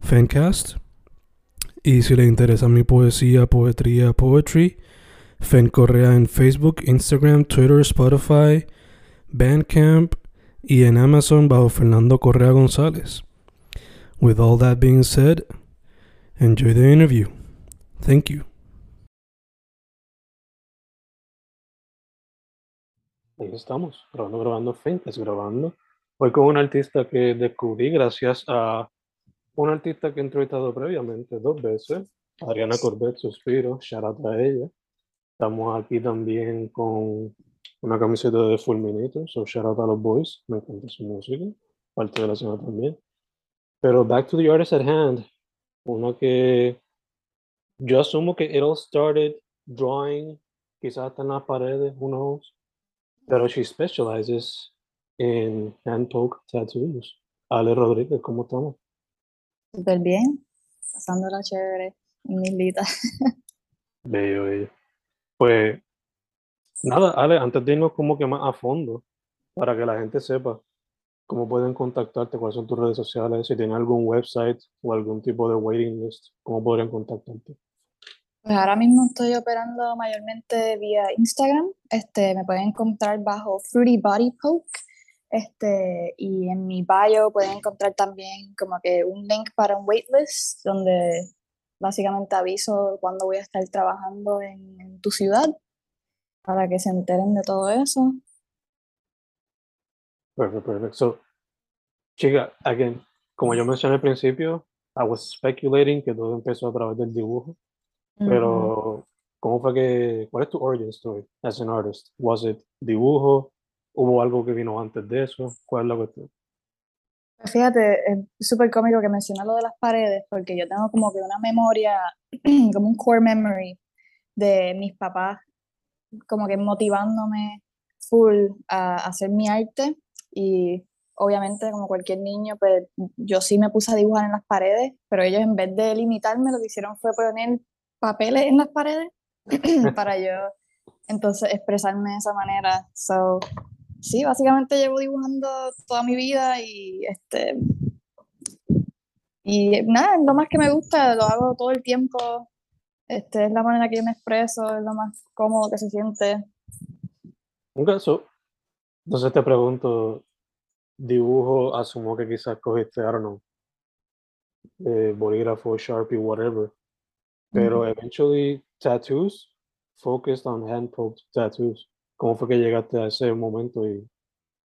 Fancast. Y si le interesa mi poesía, poetría, poetry, Fen Correa en Facebook, Instagram, Twitter, Spotify, Bandcamp y en Amazon bajo Fernando Correa González. With all that being said, enjoy the interview. Thank you. Ahí estamos, grabando, grabando, Fencast, grabando. Hoy con un artista que descubrí gracias a un artista que he entrevistado previamente dos veces, Adriana Corbett, Suspiro, shout out a ella. Estamos aquí también con una camiseta de Fulminito, so shout out a los boys, me encanta su música, parte de la semana también. Pero back to the artist at hand, una que yo asumo que it all started drawing, quizás hasta en las paredes, who knows, pero she specializes in hand poke tattoos. Ale Rodríguez, ¿cómo estamos? Súper bien, pasándola chévere en mi lita. Bello, bello. Pues nada, Ale, antes de irnos como que más a fondo, para que la gente sepa cómo pueden contactarte, cuáles son tus redes sociales, si tienen algún website o algún tipo de waiting list, cómo podrían contactarte. Pues ahora mismo estoy operando mayormente vía Instagram. Este, me pueden encontrar bajo Fruity Body Poke. Este, y en mi bio pueden encontrar también como que un link para un waitlist donde básicamente aviso cuándo voy a estar trabajando en, en tu ciudad para que se enteren de todo eso. Perfecto, perfecto. So, chica, again, como yo mencioné al principio, I was speculating que todo empezó a través del dibujo, Ujú. pero ¿cómo fue que, cuál es tu origin story as an artist? Was it dibujo? ¿Hubo algo que vino antes de eso? ¿Cuál es la cuestión? Pues Fíjate, es súper cómico que mencionas lo de las paredes, porque yo tengo como que una memoria, como un core memory de mis papás, como que motivándome full a hacer mi arte. Y obviamente, como cualquier niño, pues yo sí me puse a dibujar en las paredes, pero ellos en vez de limitarme, lo que hicieron fue poner papeles en las paredes para yo entonces expresarme de esa manera. So, sí, básicamente llevo dibujando toda mi vida y este y nada, es lo más que me gusta, lo hago todo el tiempo. Este es la manera que yo me expreso, es lo más cómodo que se siente. Un caso, entonces te pregunto, dibujo, asumo que quizás cogiste, I don't know, eh, bolígrafo, Sharpie, whatever, pero eventually tattoos, focused on hand tattoos. ¿Cómo fue que llegaste a ese momento? Y,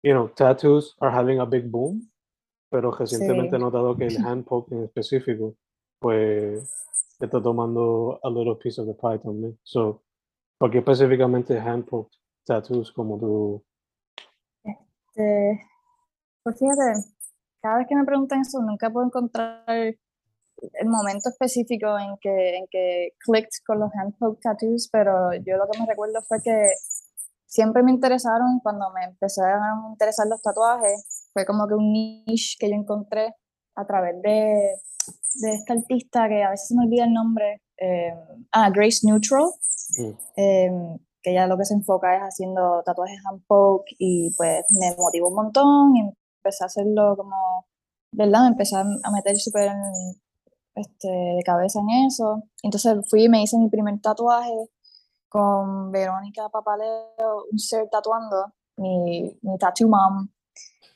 you know, tattoos are having a big boom, pero recientemente he Sí. notado que el hand en específico, pues, está tomando a little piece of the pie también. So, ¿por qué específicamente hand tattoos como tu Este, pues fíjate, cada vez que me preguntan eso, nunca puedo encontrar el momento específico en que, en que clicked con los hand tattoos, pero yo lo que me recuerdo fue que siempre me interesaron cuando me empezaron a interesar los tatuajes, fue como que un niche que yo encontré a través de, de esta artista que a veces me olvida el nombre, eh, ah, Grace Neutral, Mm. em, que ella lo que se enfoca es haciendo tatuajes hand poke y pues me motivó un montón y empecé a hacerlo como, ¿verdad? Me empecé a a meter súper este, de cabeza en eso. Entonces fui y me hice mi primer tatuaje con Verónica Papaleo, un ser tatuando, mi, mi tattoo mom.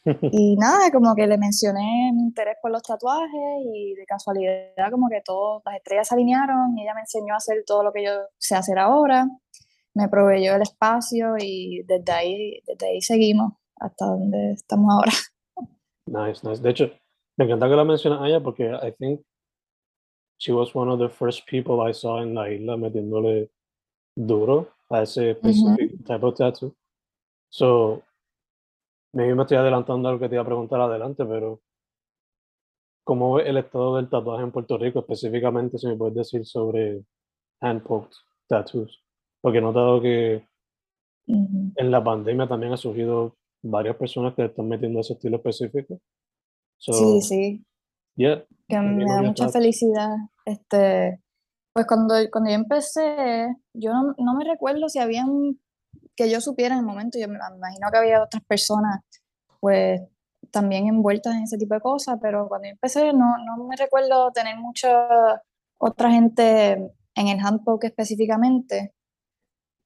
Y nada, como que le mencioné mi interés por los tatuajes y de casualidad como que todas las estrellas se alinearon y ella me enseñó a hacer todo lo que yo sé hacer ahora, me proveyó el espacio y desde ahí, desde ahí seguimos hasta donde estamos ahora. Nice, nice. De hecho, me encanta que la mencionas a ella porque I think she was one of the first people I saw en la isla metiéndole duro a ese specific type of tattoo. So, me estoy adelantando a lo que te iba a preguntar adelante, pero ¿cómo es el estado del tatuaje en Puerto Rico? Específicamente, si me puedes decir sobre hand-poked tattoos. Porque he notado que en la pandemia también ha surgido varias personas que están metiendo ese estilo específico. sí, sí. Yeah, que me da mucha felicidad. Este, pues cuando, cuando yo empecé, yo no, no, me recuerdo si habían, que yo supiera en el momento, yo me imagino que había otras personas, pues también envueltas en ese tipo de cosas, pero cuando yo empecé no, no me recuerdo tener mucha otra gente en el handpoke específicamente,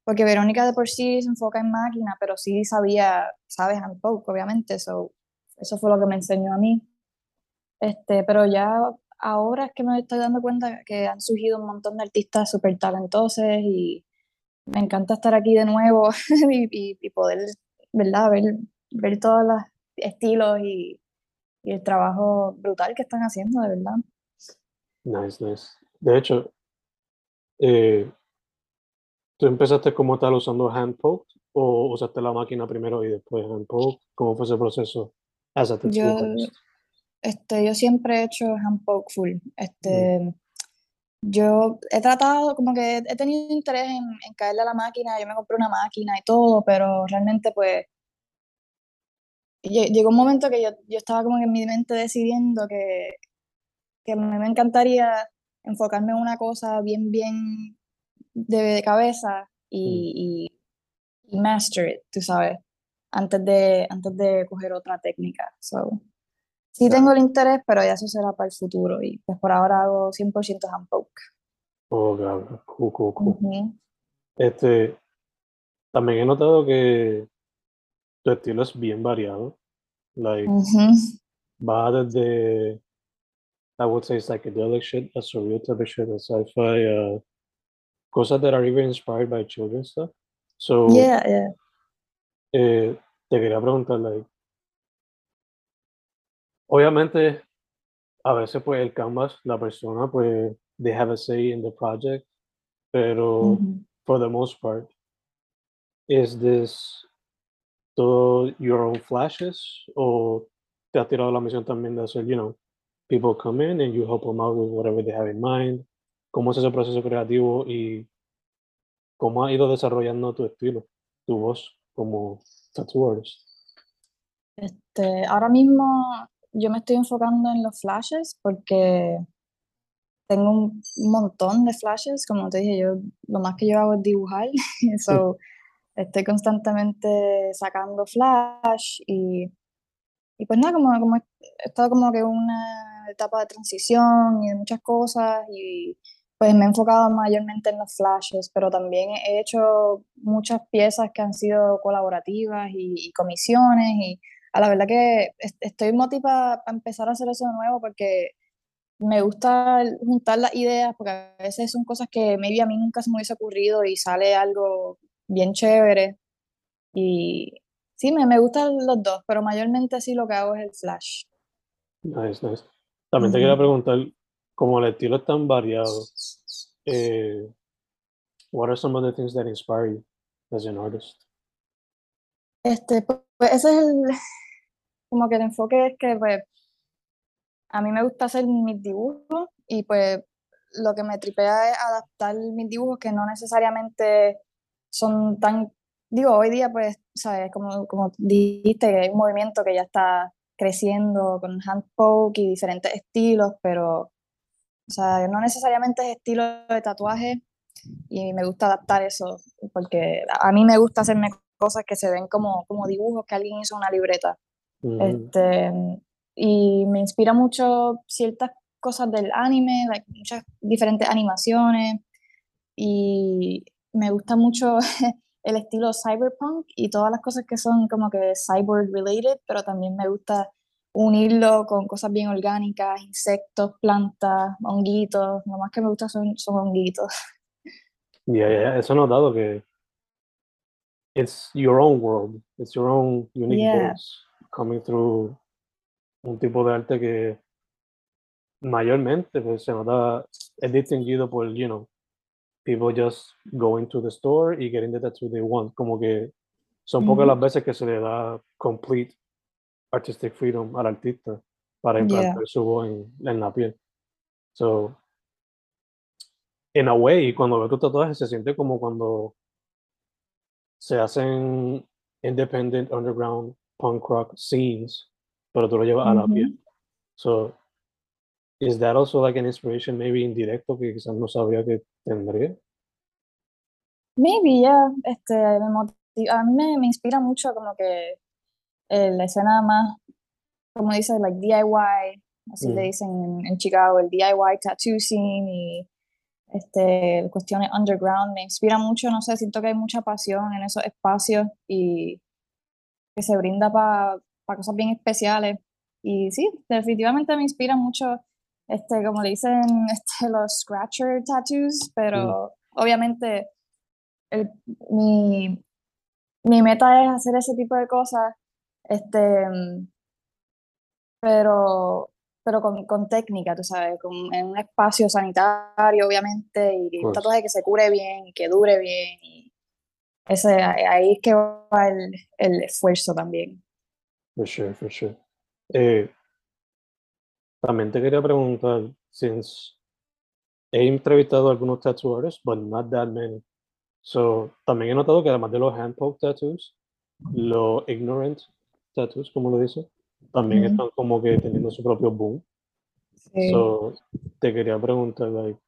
porque Verónica de por sí se enfoca en máquina, pero sí sabía, sabes handpoke, obviamente, eso eso fue lo que me enseñó a mí. Este, pero ya ahora es que me estoy dando cuenta que han surgido un montón de artistas súper talentosos y me encanta estar aquí de nuevo y, poder, ¿verdad? Ver, ver todos los estilos y, y, el trabajo brutal que están haciendo, de verdad. Nice, nice. De hecho, eh, ¿tú empezaste como tal usando hand poke o usaste la máquina primero y después hand poke? ¿Cómo fue ese proceso? yo, este, yo siempre he hecho hand poke full. Este, Yo he tratado, como que he tenido interés en, en, caerle a la máquina, yo me compré una máquina y todo, pero realmente pues llegó un momento que yo, yo estaba como que en mi mente decidiendo que, que a mí me encantaría enfocarme en una cosa bien, bien de, cabeza y, y, y, master it, tú sabes, antes de, antes de coger otra técnica. So, Sí tengo el interés, pero ya eso será para el futuro y pues por ahora hago 100% handpoke. Oh, claro. Cool, cool, cool. Este, también he notado que tu estilo es bien variado. Like, va desde, I would say, psychedelic shit, a surreal type of shit, a sci-fi, uh, cosas that are even inspired by children's stuff. So, yeah, yeah. Eh, te quería preguntar, like, Obviamente, a veces pues el canvas, la persona pues they have a say in the project, pero for the most part, is this todo your own flashes o te ha tirado la misión también de hacer, you know, people come in and you help them out with whatever they have in mind? ¿Cómo es ese proceso creativo y cómo ha ido desarrollando tu estilo, tu voz como tattoo artist? Este, ahora mismo yo me estoy enfocando en los flashes porque tengo un montón de flashes, como te dije, yo lo más que yo hago es dibujar, so, estoy constantemente sacando flash y, y pues nada, como, como he estado como que una etapa de transición y de muchas cosas y pues me he enfocado mayormente en los flashes, pero también he hecho muchas piezas que han sido colaborativas y, y comisiones y a la verdad que estoy motivada para empezar a hacer eso de nuevo porque me gusta juntar las ideas, porque a veces son cosas que maybe a mí nunca se me hubiese ocurrido y sale algo bien chévere. Y sí, me, me gustan los dos, pero mayormente sí lo que hago es el flash. Nice, nice. También te quería preguntar, como el estilo es tan variado, eh, what are some of the things that inspire you as an artist? Este, pues ese es el, como que el enfoque es que pues a mí me gusta hacer mis dibujos y pues lo que me tripea es adaptar mis dibujos que no necesariamente son tan, digo, hoy día pues, sabes, como, como dijiste, hay un movimiento que ya está creciendo con hand poke y diferentes estilos, pero, o sea, no necesariamente es estilo de tatuaje y me gusta adaptar eso, porque a mí me gusta hacerme cosas que se ven como, como dibujos que alguien hizo en una libreta. Este, y me inspira mucho ciertas cosas del anime, muchas diferentes animaciones. Y me gusta mucho el estilo cyberpunk y todas las cosas que son como que cyborg related, pero también me gusta unirlo con cosas bien orgánicas, insectos, plantas, honguitos. Lo más que me gusta son, son honguitos. Ya, yeah, eso he notado que it's your own world, it's your own unique Yeah. voice coming through un tipo de arte que mayormente pues, se nota, es distinguido por, you know, people just going to the store y getting the tattoo they want. Como que son pocas Ujú. las veces que se le da complete artistic freedom al artista para Yeah. implantar su voz en, en la piel. So, in a way, cuando veo tus tatuajes se siente como cuando se hacen independent underground punk rock scenes, pero tú lo llevas a la piel. So, is that also like an inspiration, maybe indirecto, que quizás no sabría que tendría? Maybe, yeah. Este, me motiva, a mí me, me inspira mucho como que eh, la escena más, como dice, like DIY, así le Mm. dicen en, en Chicago, el DIY tattoo scene y este, cuestiones underground, me inspira mucho, no sé, siento que hay mucha pasión en esos espacios y que se brinda para cosas bien especiales. Y sí, definitivamente me inspira mucho, este, como le dicen, este, los scratcher tattoos, pero obviamente el- mi, mi meta es hacer ese tipo de cosas, este, pero, pero con, con técnica, tú sabes, con, en un espacio sanitario, obviamente, y un tatuaje que se cure bien y que dure bien. Y ese, ahí es que va el, el esfuerzo también. For sure, for sure. Eh, también te quería preguntar, since he entrevistado a algunos tattoo artists, but not that many. So, también he notado que además de los hand poke tattoos, los ignorant tattoos, como lo dice, también Ujú. están como que teniendo su propio boom. Sí. So, te quería preguntar, like,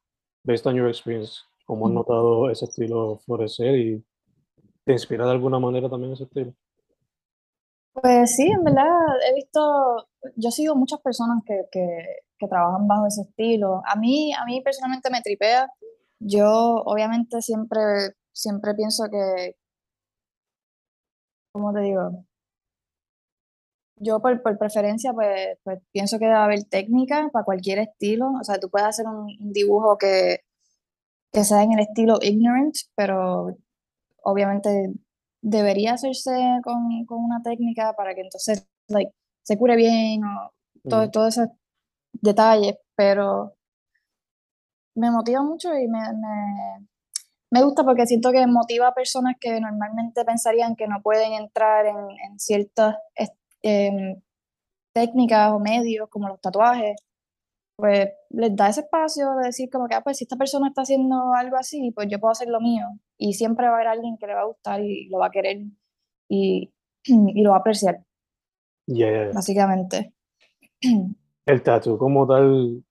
based on your experience, ¿cómo has notado ese estilo florecer y te inspira de alguna manera también ese estilo? Pues sí, en verdad he visto, yo sigo muchas personas que, que, trabajan bajo ese estilo. A mí, a mí personalmente me tripea. Yo obviamente siempre, siempre pienso que, ¿cómo te digo? Yo por, por preferencia pues, pues pienso que debe haber técnica para cualquier estilo. O sea, tú puedes hacer un, un dibujo que, que sea en el estilo ignorant, pero obviamente debería hacerse con, con una técnica para que entonces like, se cure bien o todo, todos esos detalles, pero me motiva mucho y me, me, me gusta porque siento que motiva a personas que normalmente pensarían que no pueden entrar en, en ciertas em, técnicas o medios como los tatuajes, pues les da ese espacio de decir como que, ah, pues si esta persona está haciendo algo así, pues yo puedo hacer lo mío. Y siempre va a haber alguien que le va a gustar y lo va a querer y, y lo va a apreciar, Yeah, yeah, yeah. básicamente. El tattoo como tal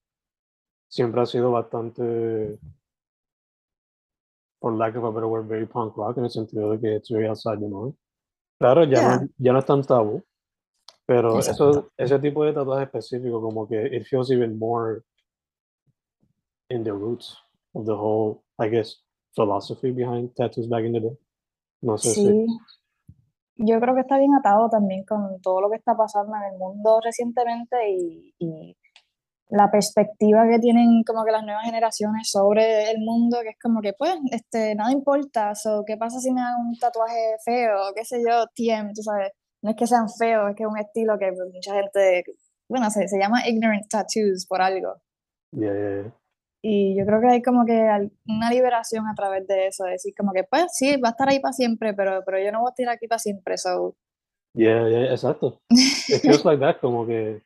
siempre ha sido bastante, for lack of a better word, very punk rock en el sentido de que it's very outside the norm. Claro, ya, no, ya no es tan tabú, pero eso, ese tipo de tatuaje específico como que it feels even more in the roots of the whole, I guess, philosophy behind tattoos back in the day. No sé si, Sí, yo creo que está bien atado también con todo lo que está pasando en el mundo recientemente y, y la perspectiva que tienen como que las nuevas generaciones sobre el mundo, que es como que pues, este, nada importa, so, ¿qué pasa si me hago un tatuaje feo? qué sé yo, TM, tú sabes, no es que sean feos, es que es un estilo que pues, mucha gente, bueno, se, se llama ignorant tattoos por algo. yeah, yeah, yeah. Y yo creo que hay como que una liberación a través de eso, de decir como que pues sí, va a estar ahí para siempre, pero, pero yo no voy a estar aquí para siempre, so... Yeah, yeah, exacto. It feels like that, como que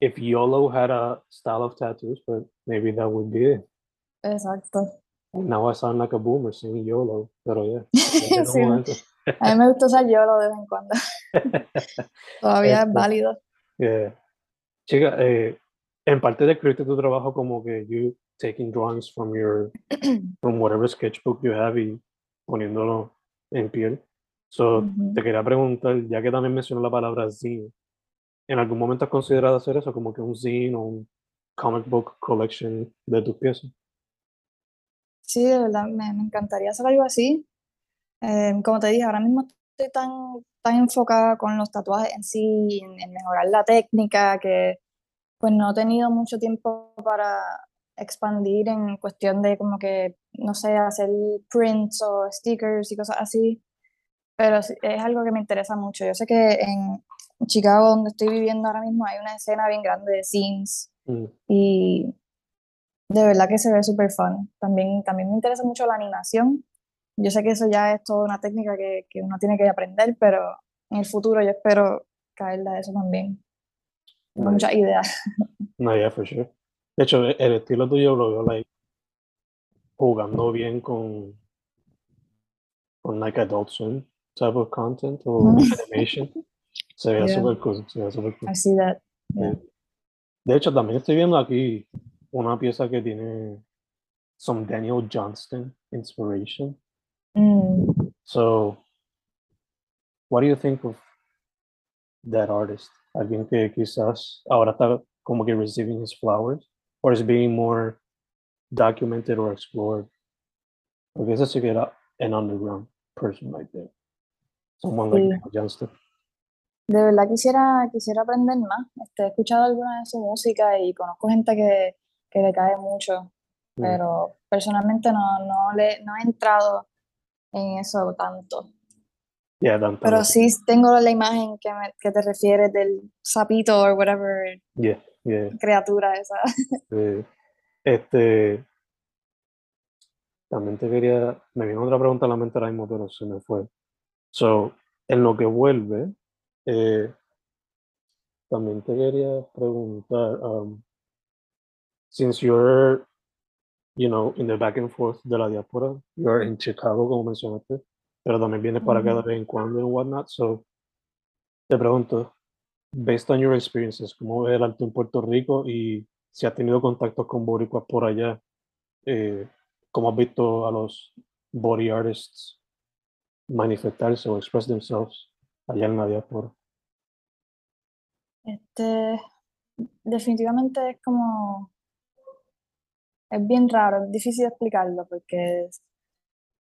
if YOLO had a style of tattoos, but maybe that would be it. Exacto. Now I sound like a boomer saying YOLO, pero yeah. A mí me gusta usar YOLO de vez en cuando, todavía es Este, válido. yeah. Chica, eh, en parte describiste tu trabajo como que you taking drawings from your from whatever sketchbook you have y poniéndolo en piel. So, Ujú. te quería preguntar, ya que también mencionó la palabra zine, ¿en algún momento has considerado hacer eso como que un zine o un comic book collection de tus piezas? Sí, de verdad, me, me encantaría hacer algo así. Em, como te dije, ahora mismo estoy tan, tan enfocada con los tatuajes en sí, en, en mejorar la técnica, que pues no he tenido mucho tiempo para expandir en cuestión de como que, no sé, hacer prints o stickers y cosas así, pero es algo que me interesa mucho. Yo sé que en Chicago, donde estoy viviendo ahora mismo, hay una escena bien grande de scenes Mm. y de verdad que se ve súper fun. También, también me interesa mucho la animación. Yo sé que eso ya es toda una técnica que, que uno tiene que aprender, pero en el futuro yo espero caerle a eso también. Nice. muchas ideas. No, yeah, for sure. De hecho, el estilo tuyo lo veo like jugando bien con con like Adult Swim type of content o Mm. animation. Se ve Yeah. súper cool, se ve súper cool. I see that. Yeah. De hecho, también estoy viendo aquí una pieza que tiene some Daniel Johnston inspiration. Mm. So, what do you think of that artist? Alguien que quizás ahora está como que receiving his flowers, or is being more documented or explored? Porque ese sí que era an underground person right there. Someone like Sí. Johnston. De verdad quisiera, quisiera aprender más. Este, he escuchado alguna de su música y conozco gente que, que le cae mucho, Mm. pero personalmente no, no, le, no he entrado en eso tanto. Yeah, tanto. Pero sí tengo la imagen que, me- que te refieres del sapito o whatever Yeah, yeah. criatura esa. Este, también te quería, me vino otra pregunta a la mente ahora mismo, pero se me fue. So, en lo que vuelve, eh, también te quería preguntar, um, since you're, you know, in the back and forth de la diáspora, you're in Chicago, como mencionaste, pero también vienes para acá de vez en cuando and whatnot, so, te pregunto, based on your experiences, ¿cómo ves el arte en Puerto Rico y si has tenido contactos con boricuas por allá? Eh, ¿Cómo has visto a los body artists manifestarse o express themselves allá en la diáspora? Este, definitivamente es como, es bien raro, es difícil explicarlo porque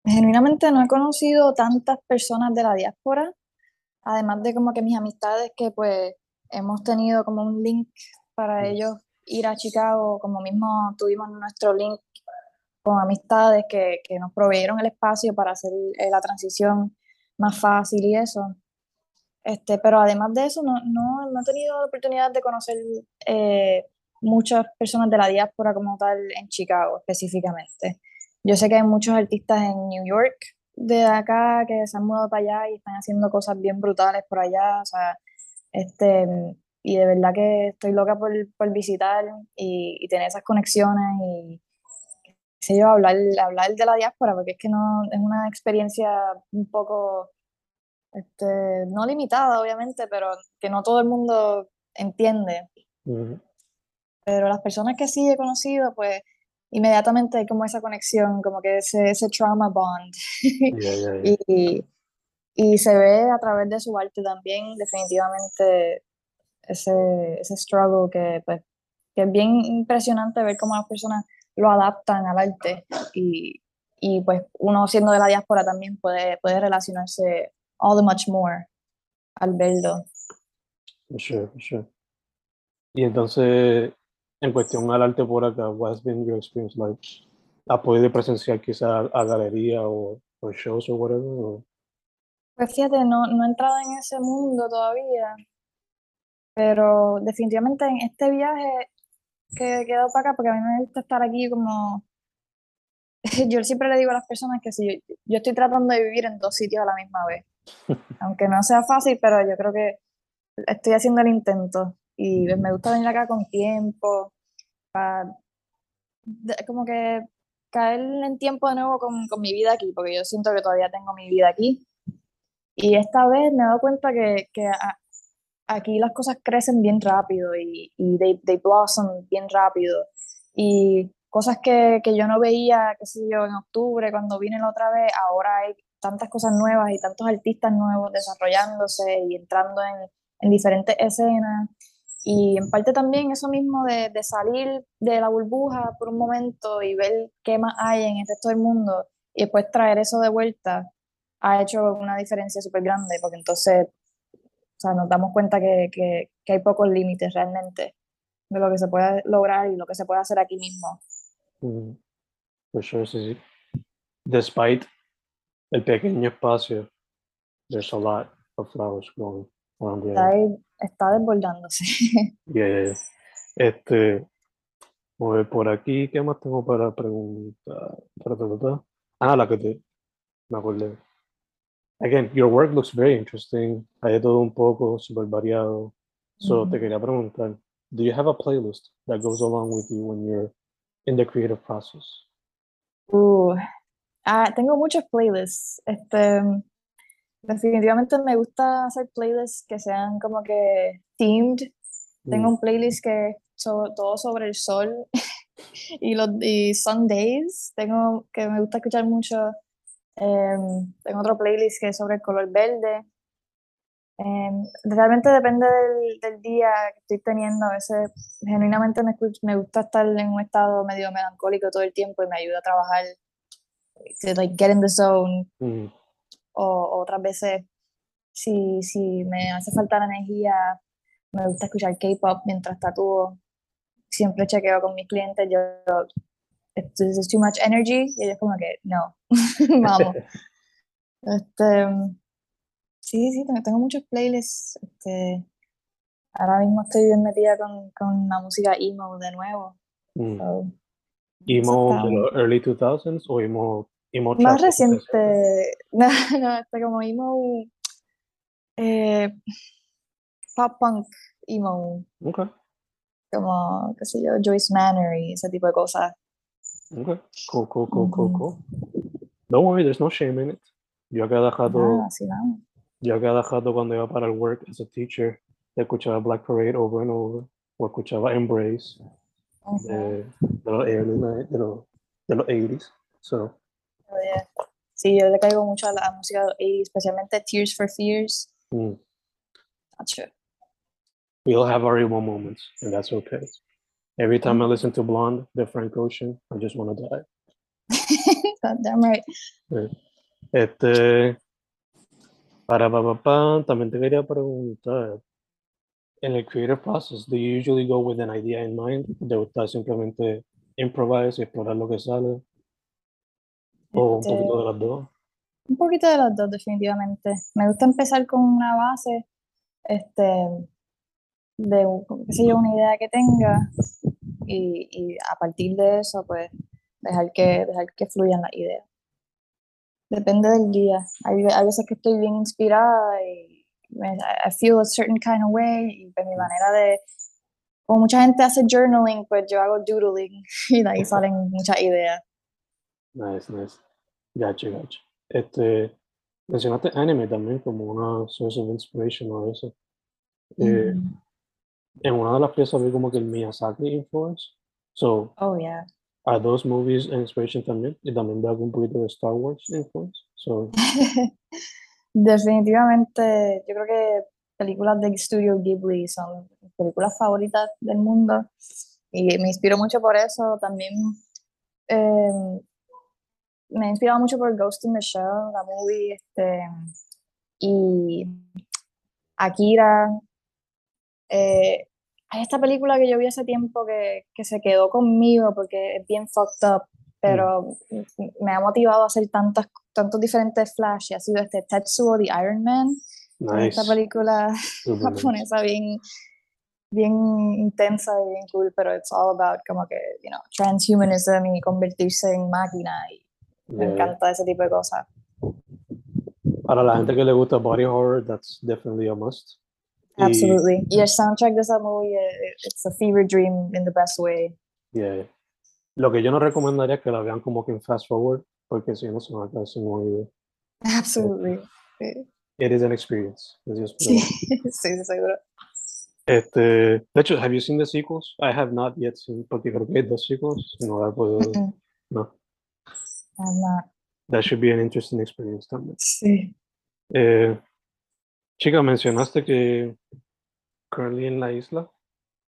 genuinamente no he conocido tantas personas de la diáspora, además de como que mis amistades que pues hemos tenido como un link para Mm. ellos ir a Chicago, como mismo tuvimos nuestro link con amistades que, que nos proveyeron el espacio para hacer eh, la transición más fácil y eso. Este, pero además de eso, no, no, no he tenido la oportunidad de conocer eh, muchas personas de la diáspora como tal en Chicago específicamente. Yo sé que hay muchos artistas en New York de acá que se han mudado para allá y están haciendo cosas bien brutales por allá, o sea, este, y de verdad que estoy loca por, por visitar y, y tener esas conexiones y sé yo, hablar, hablar de la diáspora, porque es que no, es una experiencia un poco este, no limitada, obviamente, pero que no todo el mundo entiende. Pero las personas que sí he conocido, pues inmediatamente hay como esa conexión, como que ese, ese trauma bond. Yeah, yeah, yeah. y, y se ve a través de su arte también, definitivamente, ese, ese struggle que, pues, que es bien impresionante ver cómo las personas lo adaptan al arte. Y, y pues uno siendo de la diáspora también puede, puede relacionarse all the much more al verlo. Sure, sure. Y entonces, en cuestión al arte por acá, what has been your experience like? ¿Has podido presenciar quizá a galería o, o shows o whatever? o- Pues fíjate, no, no he entrado en ese mundo todavía, pero definitivamente en este viaje que he quedado para acá, porque a mí me gusta estar aquí como... Yo siempre le digo a las personas que si yo, yo estoy tratando de vivir en dos sitios a la misma vez, aunque no sea fácil, pero yo creo que estoy haciendo el intento y me gusta venir acá con tiempo, para como que caer en tiempo de nuevo con, con mi vida aquí, porque yo siento que todavía tengo mi vida aquí. Y esta vez me he dado cuenta que, que a- aquí las cosas crecen bien rápido y, y they, they blossom bien rápido. Y cosas que, que yo no veía, qué sé yo, en octubre, cuando vine la otra vez, ahora hay tantas cosas nuevas y tantos artistas nuevos desarrollándose y entrando en, en diferentes escenas. Y en parte también eso mismo de, de salir de la burbuja por un momento y ver qué más hay en el resto del mundo y después traer eso de vuelta ha hecho una diferencia súper grande, porque entonces, o sea, nos damos cuenta que, que, hay pocos límites realmente de lo que se puede lograr y lo que se puede hacer aquí mismo. Mm, sure, sí, sí. Despite el pequeño espacio, there's a lot of flowers growing Está, ahí- está desbordándose. Yeah, yeah, yeah. Este, ver por aquí, ¿qué más tengo para preguntar? Ta, ta, ta, ta. Ah, la que te me acordé. Again, your work looks very interesting. Hay de todo un poco, súper variado. So, te Ujú. quería preguntar, do you have a playlist that goes along with you when you're in the creative process? Uh, ah, tengo muchos playlists. Este, definitivamente me gusta hacer playlists que sean como que themed. Tengo un playlist que es so- todo sobre el sol y los y Sundays. Tengo que me gusta escuchar mucho. Em, tengo otro playlist que es sobre el color verde. Em, realmente depende del, del día que estoy teniendo. A veces genuinamente me, me gusta estar en un estado medio melancólico todo el tiempo y me ayuda a trabajar, to like get in the zone. mm, O otras veces, si, si me hace falta la energía, me gusta escuchar K-pop mientras tatúo. Siempre chequeo con mis clientes, yo, this is too much energy, y ellos como que, no, vamos. Este, sí, sí, tengo, tengo muchos playlists. Este, ahora mismo estoy bien metida con, con la música emo de nuevo. mm. so, ¿Emo de los early 2000s o emo, más reciente, no, no, este como emo, eh, pop punk emo, Okay, como, qué sé yo, Joyce Manor y ese tipo de cosas. okay. Cool, cool, cool, cool. Don't worry, there's no shame in it. Yo a cada rato, Nada, así vamos. yo a cada rato cuando iba para el work as a teacher, escuchaba Black Parade over and over, o escuchaba Embrace de, de los early night- de los, de los 80s. So, yeah. Sí, yo le caigo mucho a la música 80s, especialmente Tears for Fears. mm, Tacho. we all have our emo moments, and that's okay. Every time I listen to Blonde, the Frank Ocean, I just want to die. Damn right. Este, para papá, también te quería preguntar, en el creative process, do you usually go with an idea in mind? ¿Te gusta simplemente improvise y explorar lo que sale? ¿O un Este, poquito de las dos? Un poquito de las dos, definitivamente. Me gusta empezar con una base, este, de, un- qué sé yo, una idea que tenga y, y a partir de eso, pues, dejar que, dejar que fluyan las ideas. Depende del día. Hay, hay veces que estoy bien inspirada y me, I I feel a certain kind of way y pues mi manera de, como mucha gente hace journaling, pues yo hago doodling y de ahí salen muchas ideas. Nice, nice. Gotcha, gotcha. Este, mencionaste anime también como una source of inspiration o eso. Eh, en una de las piezas vi como que el Miyazaki influence. So, Oh, yeah. are those movies inspiration también? Y también veo un poquito de Star Wars influence. So, Definitivamente, yo creo que películas de Studio Ghibli son mis películas favoritas del mundo y me inspiro mucho por eso. También eh, me he inspirado mucho por Ghost in the Shell, la movie, este, y Akira. Eh, hay esta película que yo vi hace tiempo que, que se quedó conmigo porque es bien fucked up, pero m- me ha motivado a hacer tantas, tantos diferentes flash y ha sido este Tetsuo the Iron Man, nice. esta película japonesa bien, bien intensa y bien cool, pero it's all about como que, you know, transhumanism y convertirse en máquina y me Yeah. encanta ese tipo de cosas. Para la gente que le gusta body horror, that's definitely a must. Y- Absolutely. Y el soundtrack de esa movie, eh, it's a fever dream in the best way. Yeah. Lo que yo no recomendaría es que la vean como que en fast forward, porque si no se van a quedar sin oído. Absolutely. Sí, It is an experience. es sí, sí, seguro. Este, de hecho, have you seen the sequels? I have not yet seen, porque creo que hay dos sequels. No la puedo, Mm-mm. no. I'm not. That should be an interesting experience también. Sí. Eh, chica, mencionaste que currently en la isla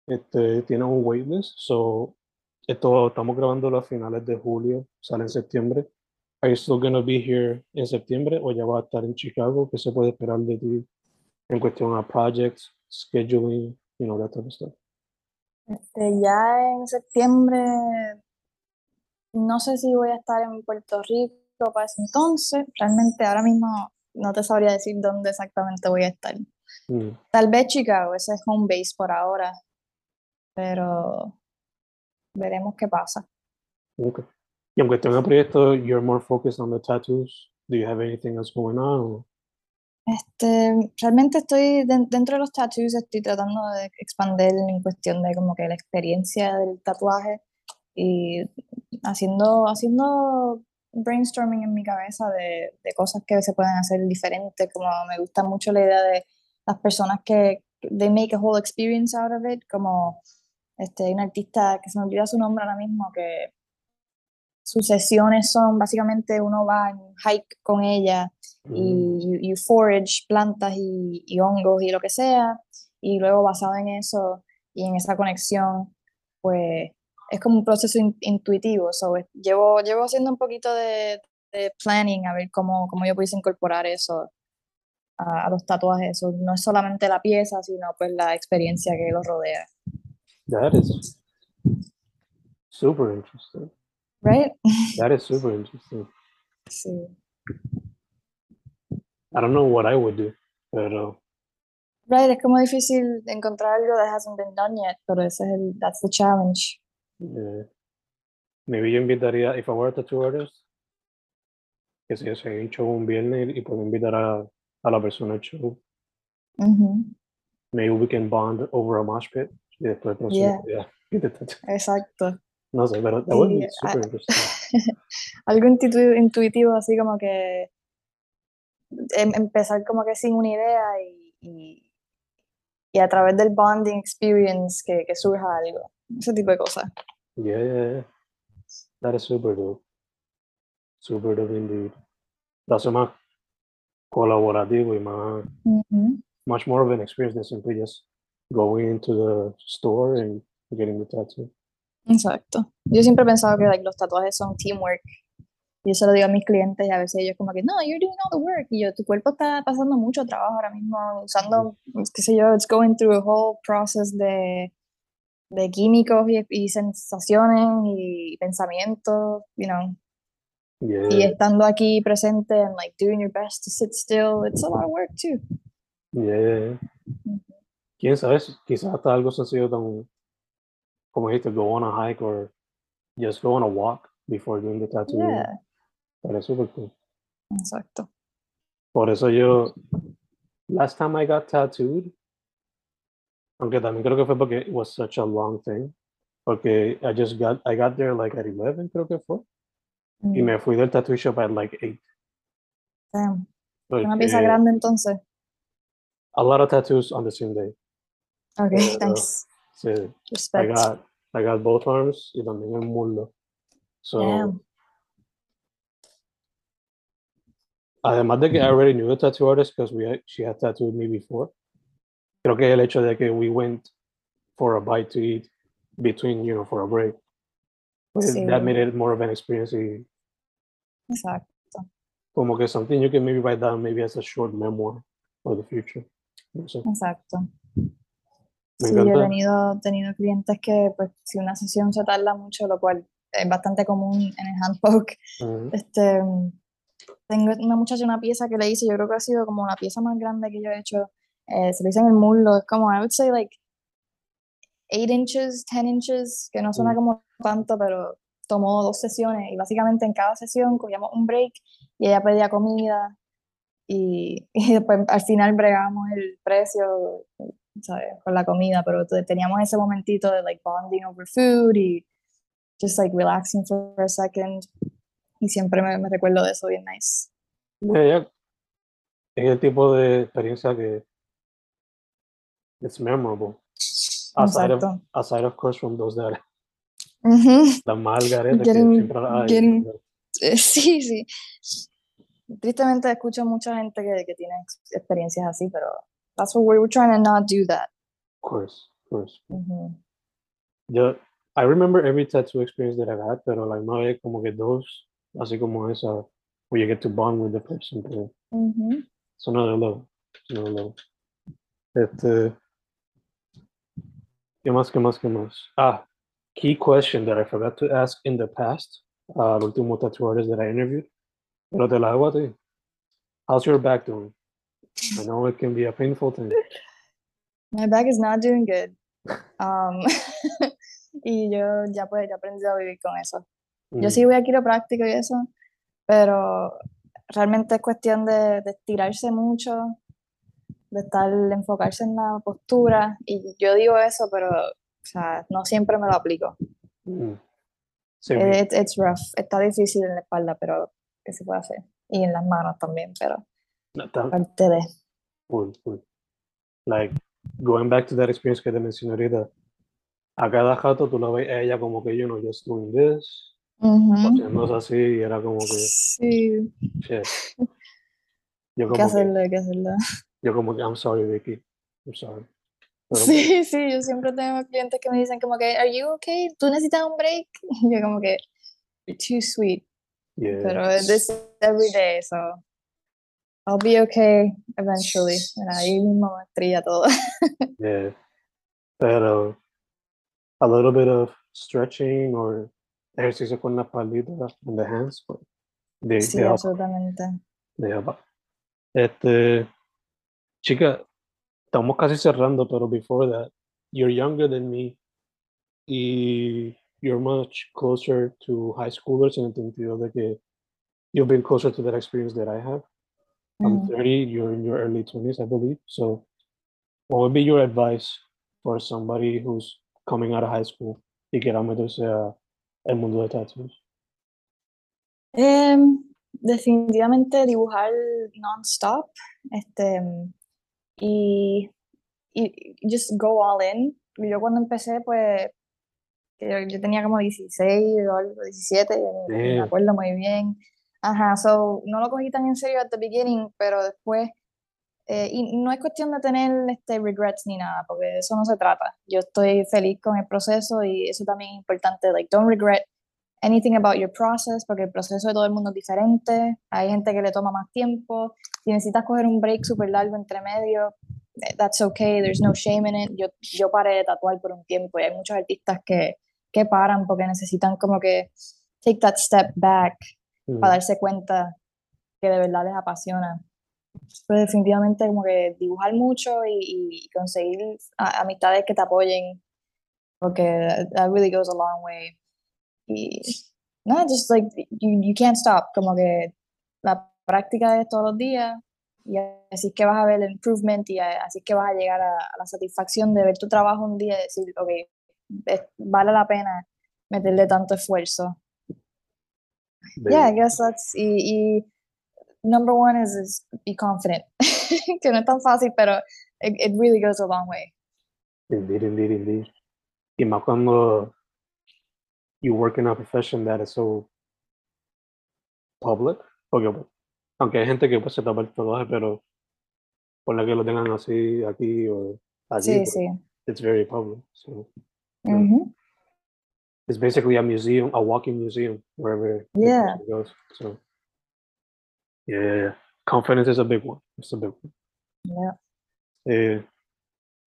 este, tiene un waitlist, so esto estamos grabando a finales de julio, sale en septiembre. are you still going to be here en septiembre o ya va a estar en Chicago? ¿Qué se puede esperar de ti en cuestión a projects, scheduling, you know, that type of stuff? Este, ya en septiembre, no sé si voy a estar en Puerto Rico para ese entonces. Realmente ahora mismo no te sabría decir dónde exactamente voy a estar. Mm, Tal vez Chicago, ese es home base por ahora, pero veremos qué pasa. okay. Y en cuestión a proyectos, you're more focused on the tattoos. Do you have anything else going on? or- Este, realmente estoy den- dentro de los tattoos, estoy tratando de expandir en cuestión de como que la experiencia del tatuaje y haciendo, haciendo brainstorming en mi cabeza de, de cosas que se pueden hacer diferentes, como me gusta mucho la idea de las personas que they make a whole experience out of it, como este, un artista que se me olvida su nombre ahora mismo, que sus sesiones son básicamente uno va en hike con ella y you, you forage plantas y, y hongos y lo que sea, y luego basado en eso y en esa conexión, pues es como un proceso in- intuitivo. So, llevo, llevo haciendo un poquito de, de planning a ver cómo, cómo yo pudiese incorporar eso a, a los tatuajes. So, no es solamente la pieza, sino pues la experiencia que los rodea. That is super interesting. Right? That is super interesting. Sí. I don't know what I would do, pero Right, es como difícil encontrar algo that hasn't been done yet, pero ese es el, that's the challenge. Eh, maybe yo invitaría, if I were a tattoo artist, que si se un show un viernes y puedo invitar a, a la persona al show. Ujú, Maybe we can bond over a mosh pit. Y después, el Yeah. Exacto. No sé, pero that would be Sí, super ah, interesting. algo intuitivo, intuitivo así como que em- empezar como que sin una idea y, y, y a través del bonding experience que, que surja algo. Ese tipo de cosas. Yeah, yeah, yeah. That is super dope. Super dope indeed. Lo hace más colaborativo y más, much more of an experience than simply just going into the store and getting the tattoo. Exacto. Yo siempre he pensado que like, los tatuajes son teamwork. Yo se lo digo a mis clientes y a veces ellos como que, no, you're doing all the work. Y yo, tu cuerpo está pasando mucho trabajo ahora mismo, usando, qué sé yo, it's going through a whole process de, de químicos y, y sensaciones y pensamientos, you know. Yeah, Y estando aquí presente and like doing your best to sit still, it's a lot of work too. yeah, yeah. Quién sabe, quizás hasta algo sencillo tan, como dijiste, go on a hike or just go on a walk before doing the tattoo. Yeah, That is super cool. exacto. Por eso yo, last time I got tattooed, aunque también creo que fue porque it was such a long thing, porque I just got, I got there like at 11 creo que fue, y Mm, me fui del tattoo shop at like 8. damn. Una pieza grande entonces. a lot of tattoos on the same day. Okay, nice. Sí, I got, I got both arms y también el muslo. So, Damn. además de que I already knew the tattoo artist because we she had tattooed me before, creo que el hecho de que we went for a bite to eat between, you know, for a break, pues, Sí. that made it more of an experience y Exacto. como que something you can maybe write down maybe as a short memoir for the future. No sé. Exacto. Me Sí, yo he encanta. tenido, tenido clientes que, pues, si una sesión se tarda mucho, lo cual es bastante común en el handpoke, Ujú. este, tengo una muchacha, una pieza que le hice, yo creo que ha sido como la pieza más grande que yo he hecho, eh, se lo hice en el muslo, es como, I would say like 8 inches, 10 inches, que no suena como tanto, pero tomó dos sesiones y básicamente en cada sesión cogíamos un break y ella pedía comida y, y después al final bregamos el precio, ¿sabes? Con la comida, pero te- teníamos ese momentito de like bonding over food y just like relaxing for a second y siempre me, me recuerdo de eso bien nice. Yeah, yeah. Es el tipo de experiencia que it's memorable. Aside of, Exacto. aside of course from those that Ujú. las margaretas que Getting- siempre hay. getting- Eh, Sí, sí. Tristemente escucho mucha gente que, que tiene experiencias así, pero that's what we were trying to not do that. Of course, of course. Ujú. Yo, I remember every tattoo experience that I've had, pero la misma vez como que those así como esa, where you get to bond with the person, pero Ujú. it's another level, it's another level. Este, ¿qué más, qué más, qué más? Ah, key question that I forgot to ask in the past, uh, al último tattoo artist that I interviewed, pero te la hago a ti. How's your back doing? I know it can be a painful thing. My back is not doing good. Um, y yo ya pues ya aprendí a vivir con eso. Yo Mm, sí voy a quiropráctico y eso, pero realmente es cuestión de, de estirarse mucho, de estar, enfocarse en la postura. Y yo digo eso, pero o sea, no siempre me lo aplico. mm. Same here. It- it's rough. Está difícil en la espalda, pero ¿qué se puede hacer? Y en las manos también, pero No, parte de... Cool, cool. Like, going back to that experience que te mencioné ahorita, a cada jato tú la ves a ella como que, you know, just doing this, Ujú. haciendo así, y era como que, Sí, shit. Yo como que, hacerlo, hay que hacerlo. Yo como que, I'm sorry, Vicky, I'm sorry. Pero, Sí, sí, yo siempre tengo clientes que me dicen como que, ¿Are you okay? ¿Tú necesitas un break? Y yo como que, "You're too sweet. yeah, Pero this is every day, so I'll be okay eventually. Mira, ahí mismo me estrella todo. yeah. Pero, a little bit of stretching or ejercicio con la palita and the hands, but they, Sí, they help. absolutamente. They help. Este, chica, estamos casi cerrando, pero before that, you're younger than me y you're much closer to high schoolers en el sentido de que you've been closer to that experience that I have. I'm mm. 30, you're in your early 20s, I believe. So, what would be your advice for somebody who's coming out of high school y quiera meterse a el mundo de tattoos? Em, definitivamente dibujar non-stop. Este, y, y just go all in. Yo cuando empecé, pues, yo, yo tenía como 16 o algo, 17, ni- ni me acuerdo muy bien. Ajá, so no lo cogí tan en serio at the beginning, pero después, eh, y no es cuestión de tener este, regrets ni nada, porque de eso no se trata. Yo estoy feliz con el proceso y eso también es importante, like, don't regret anything about your process, porque el proceso de todo el mundo es diferente, hay gente que le toma más tiempo, si necesitas coger un break súper largo entre medio, eh, that's okay, there's no shame in it. Yo, yo paré de tatuar por un tiempo y hay muchos artistas que, que paran porque necesitan como que take that step back Mm, para darse cuenta que de verdad les apasiona. Pues definitivamente como que dibujar mucho y, y conseguir a- amistades que te apoyen, porque that really goes a long way. Y no, just like you, you can't stop, como que la práctica es todos los días y así es que vas a ver el improvement y así es que vas a llegar a, a la satisfacción de ver tu trabajo un día y decir, ok, es- vale la pena meterle tanto esfuerzo. Yeah, I guess that's y, y number one is, is be confident, que no es tan fácil, pero it, it really goes a long way. Indeed, indeed, indeed. Y más cuando you work in a profession that is so public, porque aunque hay gente que pues se tapa el tatuaje, pero por la que lo tengan así aquí o allí, Sí, sí. it's very public. So Ujú. it's basically a museum, a walking museum wherever Yeah. person goes. So yeah, confidence is a big one. It's a big one. Yeah. Eh,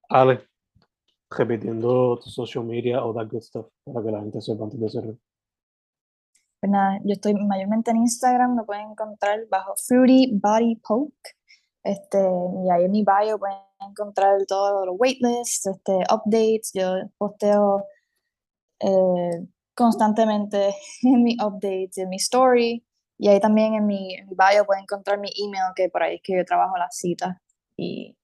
Ale, repitiendo tu social media, all that good stuff, para que la gente sepa antes de cerrar. Pues nada, yo estoy mayormente en Instagram, me pueden encontrar bajo Fruity Body Poke. Este, y ahí en mi bio pueden encontrar todos los waitlists, este, updates. Yo posteo eh, constantemente en mi updates, en mi story. Y ahí también en mi, en mi bio pueden encontrar mi email, que por ahí es que yo trabajo las citas. Y,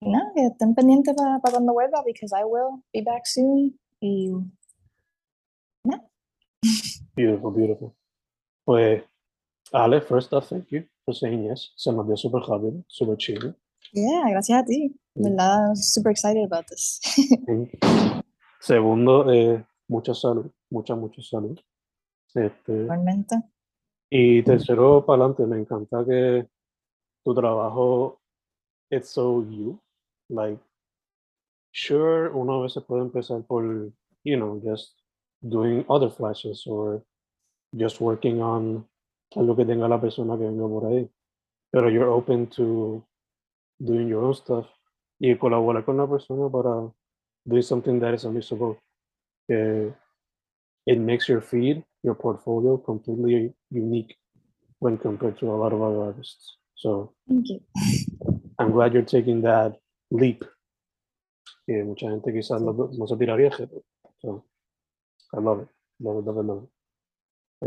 nada, que estén pendientes para cuando vuelva, because I will be back soon. Y Beautiful, beautiful. Pues, Ale, first off, thank you for saying yes. Se nos dio súper rápido, súper chido. yeah, gracias a ti. Mm. ¿Verdad? Super excited about this. Segundo, eh, mucha salud, mucha, mucha salud. Este, Igualmente. y tercero, para adelante, me encanta que tu trabajo it's so you. Like, sure, uno a veces puede empezar por, you know, just doing other flashes or just working on a lo que tenga la persona que venga por ahí. Pero you're open to doing your own stuff y colaborar con la persona para do something that is unmissable. Uh, it makes your feed, your portfolio completely unique when compared to a lot of other artists. So Thank you. I'm glad you're taking that leap. Que mucha gente quizás no, no se tiraría a hacer. So I love it. Love it, love it, love it.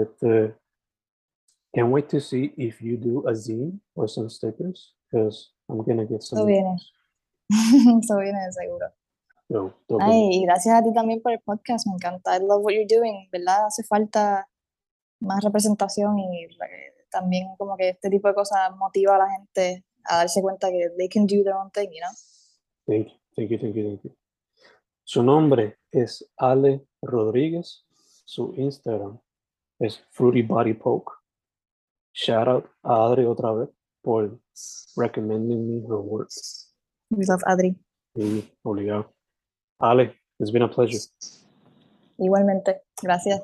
It, uh, can't wait to see if you do a zine or some stickers because I'm gonna get some. Eso viene. Eso viene de seguro. Dope. Ay, y gracias a ti también por el podcast, me encanta. I love what you're doing, ¿verdad? Hace falta más representación y también como que este tipo de cosas motiva a la gente a darse cuenta que they can do their own thing, you know? Thank you, thank you, thank you, thank you. Su nombre es Ale Rodríguez. Su Instagram es Fruity Body Poke. Shout out a Adri otra vez por recommending me her work. We love Adri. Y obligado. Ale, it's been a pleasure. Igualmente, gracias.